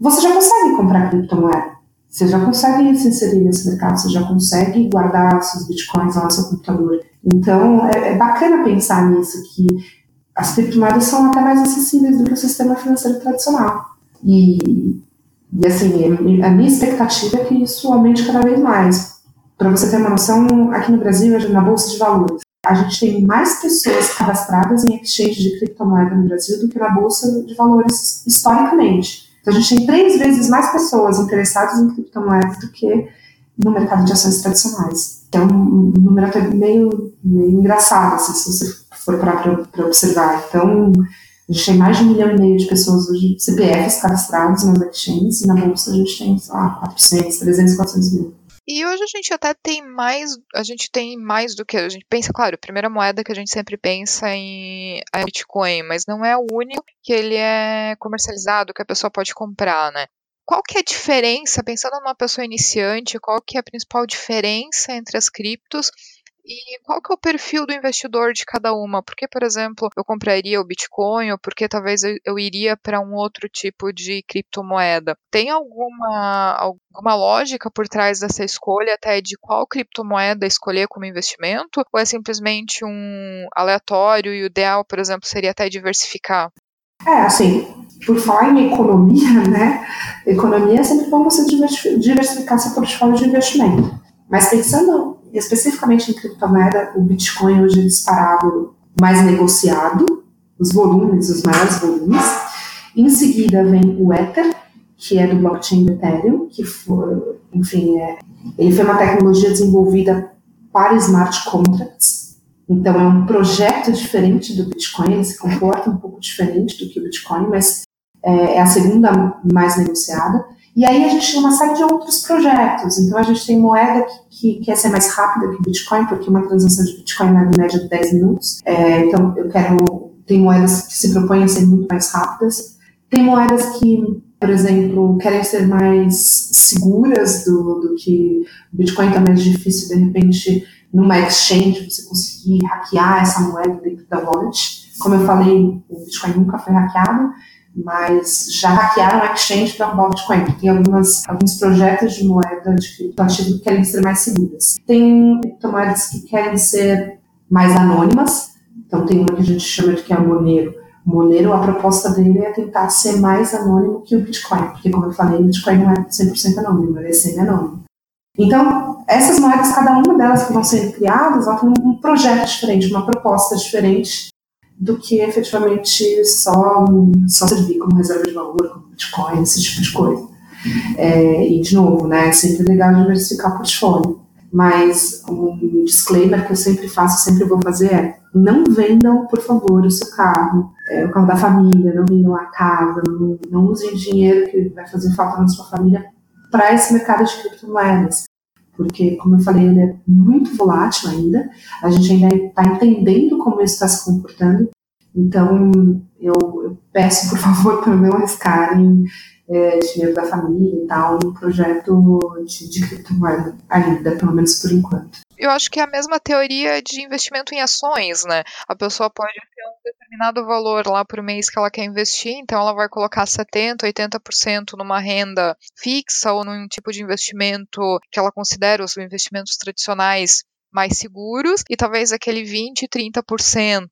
Você já consegue comprar criptomoeda. Você já consegue se inserir nesse mercado, você já consegue guardar seus bitcoins lá no seu computador. Então, é, é bacana pensar nisso, que as criptomoedas são até mais acessíveis do que o sistema financeiro tradicional. E, e assim, a minha expectativa é que isso aumente cada vez mais. Para você ter uma noção, aqui no Brasil, na Bolsa de Valores, a gente tem mais pessoas cadastradas em exchange de criptomoeda no Brasil do que na Bolsa de Valores historicamente. Então, a gente tem três vezes mais pessoas interessadas em criptomoedas do que no mercado de ações tradicionais. É um, número até meio, meio engraçado, assim, se você for para observar. Então, a gente tem mais de um milhão e meio de pessoas hoje, CPFs cadastrados nas exchanges, e na bolsa a gente tem, sei lá, 400, 300, 400 mil. E hoje a gente até tem mais, a gente tem mais do que a gente pensa, claro, a primeira moeda que a gente sempre pensa em é Bitcoin, mas não é o único que ele é comercializado, que a pessoa pode comprar, né? Qual que é a diferença, pensando numa pessoa iniciante, qual que é a principal diferença entre as criptos e qual que é o perfil do investidor de cada uma? Por que, por exemplo, eu compraria o Bitcoin ou por que talvez eu, iria para um outro tipo de criptomoeda? Tem alguma, alguma lógica por trás dessa escolha até de qual criptomoeda escolher como investimento? Ou é simplesmente um aleatório e o ideal, por exemplo, seria até diversificar? É, assim, por falar em economia, né? Economia é sempre bom você diversificar seu portfólio de investimento. Mas pensando especificamente em criptomoeda, o Bitcoin hoje é disparado mais negociado, os volumes, os maiores volumes. Em seguida vem o Ether, que é do blockchain do Ethereum, que foi, enfim, é, ele foi uma tecnologia desenvolvida para smart contracts. Então é um projeto diferente do Bitcoin, ele se comporta um pouco diferente do que o Bitcoin, mas é, é a segunda mais negociada. E aí a gente tem uma série de outros projetos. Então a gente tem moeda que, que quer ser mais rápida que Bitcoin, porque uma transação de Bitcoin é na média de 10 minutos. É, então eu quero. Tem moedas que se propõem a ser muito mais rápidas. Tem moedas que, por exemplo, querem ser mais seguras do, do que Bitcoin está mais difícil, de repente, numa exchange, você conseguir hackear essa moeda dentro da wallet. Como eu falei, o Bitcoin nunca foi hackeado mas já hackearam o exchange para roubar o Bitcoin. Tem algumas, alguns projetos de moeda de criptoativo que querem ser mais seguras. Tem criptomoedas que querem ser mais anônimas, então tem uma que a gente chama de que é o Monero. O Monero, a proposta dele é tentar ser mais anônimo que o Bitcoin, porque como eu falei, o Bitcoin não é 100% anônimo, ele é semi-anônimo. Então, essas moedas, cada uma delas que vão sendo criadas, ela tem um projeto diferente, uma proposta diferente, do que efetivamente só, só servir como reserva de valor, como Bitcoin, esse tipo de coisa. É, e, de novo, né, é sempre legal diversificar o portfólio. Mas um disclaimer que eu sempre faço, sempre vou fazer é: não vendam, por favor, o seu carro, é, o carro da família, não vendam a casa, não, não usem dinheiro que vai fazer falta na sua família para esse mercado de criptomoedas porque, como eu falei, ele é muito volátil ainda, a gente ainda está entendendo como isso está se comportando, então eu, eu, peço, por favor, para não arriscarem é, dinheiro da família e tal no projeto de, de criptomoeda ainda, pelo menos por enquanto eu acho que é a mesma teoria de investimento em ações, né? A pessoa pode ter um determinado valor lá por mês que ela quer investir, então ela vai colocar 70, 80% numa renda fixa ou num tipo de investimento que ela considera os investimentos tradicionais mais seguros e talvez aquele 20, 30%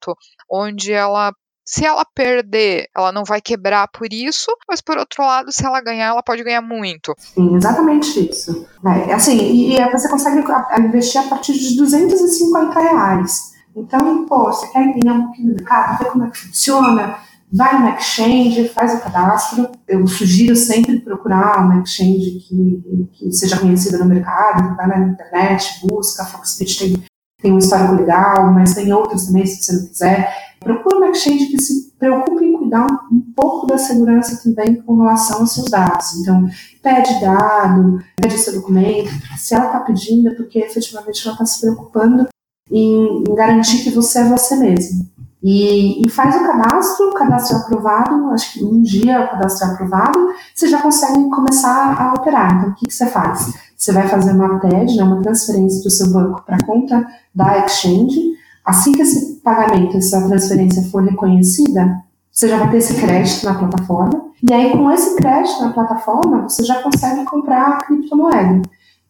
onde ela se ela perder, ela não vai quebrar por isso, mas por outro lado, se ela ganhar, ela pode ganhar muito. Sim, exatamente isso. É, assim, e, e você consegue investir a partir de 250 reais. Então, pô, você quer entender um pouquinho do mercado, ver como é que funciona, vai no exchange, faz o cadastro. Eu sugiro sempre procurar uma exchange que, que seja conhecida no mercado, vai na internet, busca, a Foxbit tem, tem um histórico legal, mas tem outros também, se você não quiser. Procura uma exchange que se preocupe em cuidar um, um pouco da segurança também com relação aos seus dados. Então, pede dado, pede seu documento. Se ela está pedindo, é porque efetivamente ela está se preocupando em, em garantir que você é você mesmo. E, e, faz o cadastro, o cadastro é aprovado, acho que um dia o cadastro é aprovado, você já consegue começar a operar. Então, o que, que você faz? Você vai fazer uma TED, né, uma transferência do seu banco para a conta da Exchange. Assim que esse pagamento, essa transferência for reconhecida, você já vai ter esse crédito na plataforma. E aí, com esse crédito na plataforma, você já consegue comprar a criptomoeda.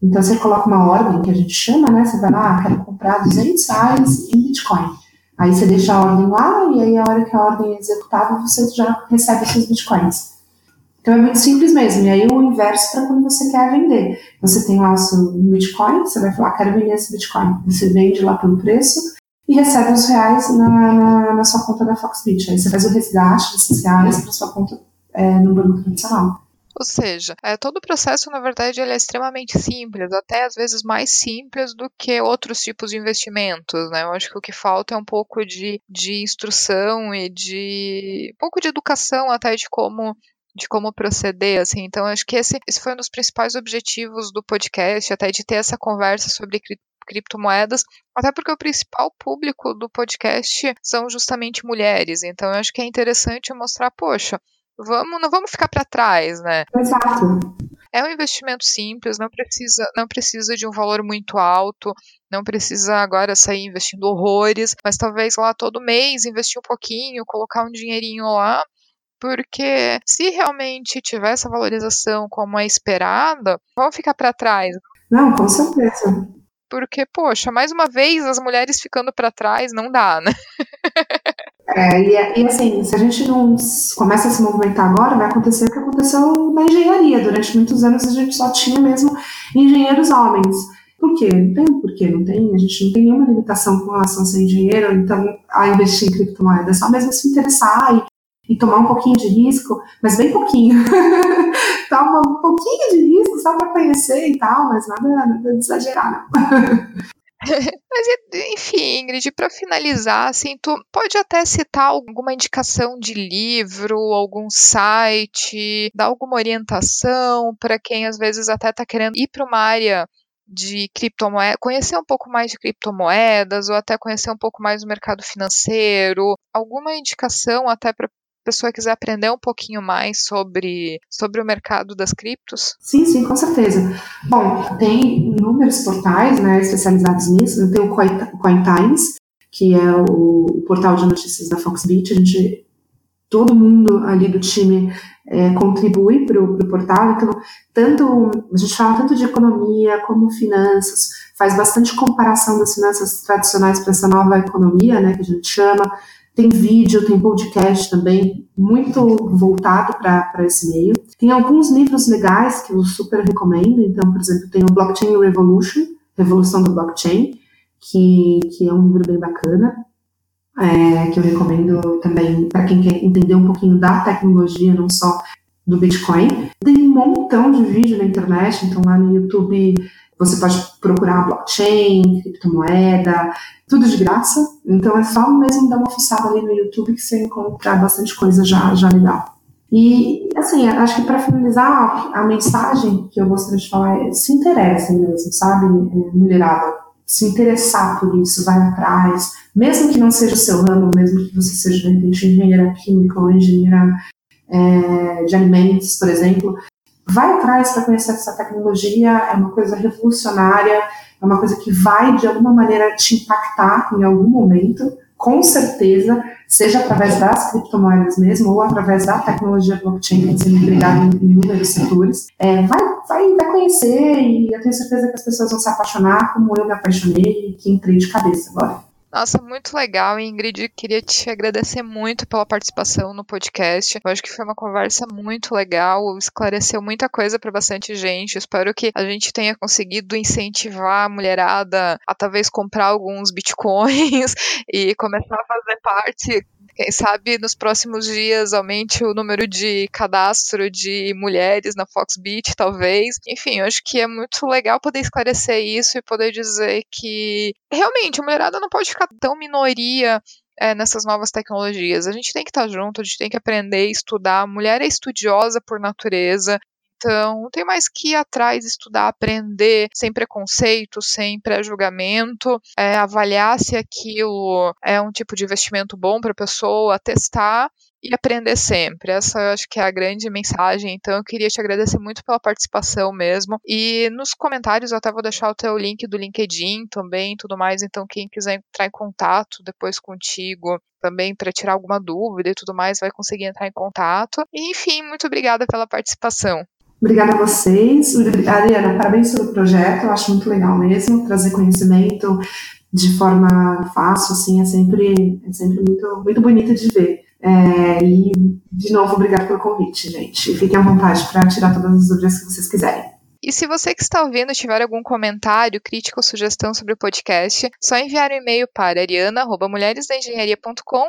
Então, você coloca uma ordem, que a gente chama, né? Você vai lá, ah, quero comprar 200 reais em Bitcoin. Aí você deixa a ordem lá e aí a hora que a ordem é executada, você já recebe seus bitcoins. Então é muito simples mesmo. E aí o inverso para quando você quer vender. Você tem lá o seu Bitcoin, você vai falar, quero vender esse Bitcoin. Você vende lá pelo preço e recebe os reais na, na, na sua conta da Foxbit. Aí você faz o resgate desses reais para sua conta é, no banco tradicional. Ou seja, é, todo o processo, na verdade, ele é extremamente simples, até às vezes mais simples do que outros tipos de investimentos, né? Eu acho que o que falta é um pouco de, de instrução e de um pouco de educação até de como de como proceder, assim. Então, acho que esse, esse foi um dos principais objetivos do podcast, até de ter essa conversa sobre criptomoedas, até porque o principal público do podcast são justamente mulheres. Então, eu acho que é interessante mostrar, poxa, vamos, não vamos ficar para trás, né? Exato. É um investimento simples, não precisa, não precisa de um valor muito alto, não precisa agora sair investindo horrores, mas talvez lá todo mês investir um pouquinho, colocar um dinheirinho lá, porque se realmente tiver essa valorização como é esperada, vão ficar para trás. Não, com certeza. Porque, poxa, mais uma vez as mulheres ficando para trás não dá, né? É, e, e, assim, se a gente não começa a se movimentar agora, vai acontecer o que aconteceu na engenharia. Durante muitos anos a gente só tinha mesmo engenheiros homens. Por quê? Não tem por quê, não tem. A gente não tem nenhuma limitação com relação a ser engenheiro, então a investir em criptomoedas. É só mesmo se interessar e, e tomar um pouquinho de risco, mas bem pouquinho. Toma um pouquinho de risco só para conhecer e tal, mas nada, nada de exagerar, não. Mas, enfim, Ingrid, para finalizar, assim, tu pode até citar alguma indicação de livro, algum site, dar alguma orientação para quem às vezes até está querendo ir para uma área de criptomoedas, conhecer um pouco mais de criptomoedas ou até conhecer um pouco mais do mercado financeiro, alguma indicação até para pessoa quiser aprender um pouquinho mais sobre, sobre o mercado das criptos? Sim, sim, com certeza. Bom, tem inúmeros portais né, especializados nisso. Tem o Coin Times, que é o portal de notícias da Foxbit. A gente, todo mundo ali do time é, contribui para o portal. Então, tanto a gente fala tanto de economia como finanças, faz bastante comparação das finanças tradicionais para essa nova economia, né, que a gente chama. Tem vídeo, tem podcast também, muito voltado para esse meio. Tem alguns livros legais que eu super recomendo. Então, por exemplo, tem o Blockchain Revolution, Revolução do Blockchain, que, que é um livro bem bacana, é, que eu recomendo também para quem quer entender um pouquinho da tecnologia, não só do Bitcoin. Tem um montão de vídeo na internet, então lá no YouTube você pode procurar blockchain, criptomoeda, tudo de graça. Então é só mesmo dar uma fuçada ali no YouTube que você encontra bastante coisa já, já legal. E, assim, acho que para finalizar, a mensagem que eu gostaria de falar é se interessem mesmo, sabe, é, mulherada? Se interessar por isso, vai atrás, mesmo que não seja o seu ramo, mesmo que você seja, de repente, engenheira química ou engenheira é, de alimentos, por exemplo, vai atrás para conhecer essa tecnologia, é uma coisa revolucionária, é uma coisa que vai, de alguma maneira, te impactar em algum momento, com certeza, seja através das criptomoedas mesmo, ou através da tecnologia blockchain, que é sendo empregada em inúmeros setores. É, vai, vai, vai conhecer e eu tenho certeza que as pessoas vão se apaixonar como eu me apaixonei e que entrei de cabeça agora. Nossa, muito legal, Ingrid. Queria te agradecer muito pela participação no podcast. Eu acho que foi uma conversa muito legal, esclareceu muita coisa para bastante gente. Espero que a gente tenha conseguido incentivar a mulherada a talvez comprar alguns bitcoins e começar a fazer parte quem sabe nos próximos dias aumente o número de cadastro de mulheres na Foxbit, talvez. Enfim, acho que é muito legal poder esclarecer isso e poder dizer que realmente a mulherada não pode ficar tão minoria é, nessas novas tecnologias. A gente tem que estar junto, a gente tem que aprender, estudar. A mulher é estudiosa por natureza, então, tem mais que ir atrás, estudar, aprender, sem preconceito, sem pré-julgamento, é, avaliar se aquilo é um tipo de investimento bom para a pessoa, testar e aprender sempre. Essa eu acho que é a grande mensagem. Então eu queria te agradecer muito pela participação mesmo. E nos comentários eu até vou deixar o teu link do LinkedIn também, tudo mais. Então quem quiser entrar em contato depois contigo também para tirar alguma dúvida e tudo mais, vai conseguir entrar em contato. Enfim, muito obrigada pela participação. Obrigada a vocês. Ariana, parabéns pelo projeto, eu acho muito legal mesmo, trazer conhecimento de forma fácil, assim, é sempre, é sempre muito, muito bonito de ver. É, e, de novo, obrigado pelo convite, gente. Fiquem à vontade para tirar todas as dúvidas que vocês quiserem. E se você que está ouvindo tiver algum comentário, crítica ou sugestão sobre o podcast, só enviar um e-mail para ariana.mulheresdaengenharia.com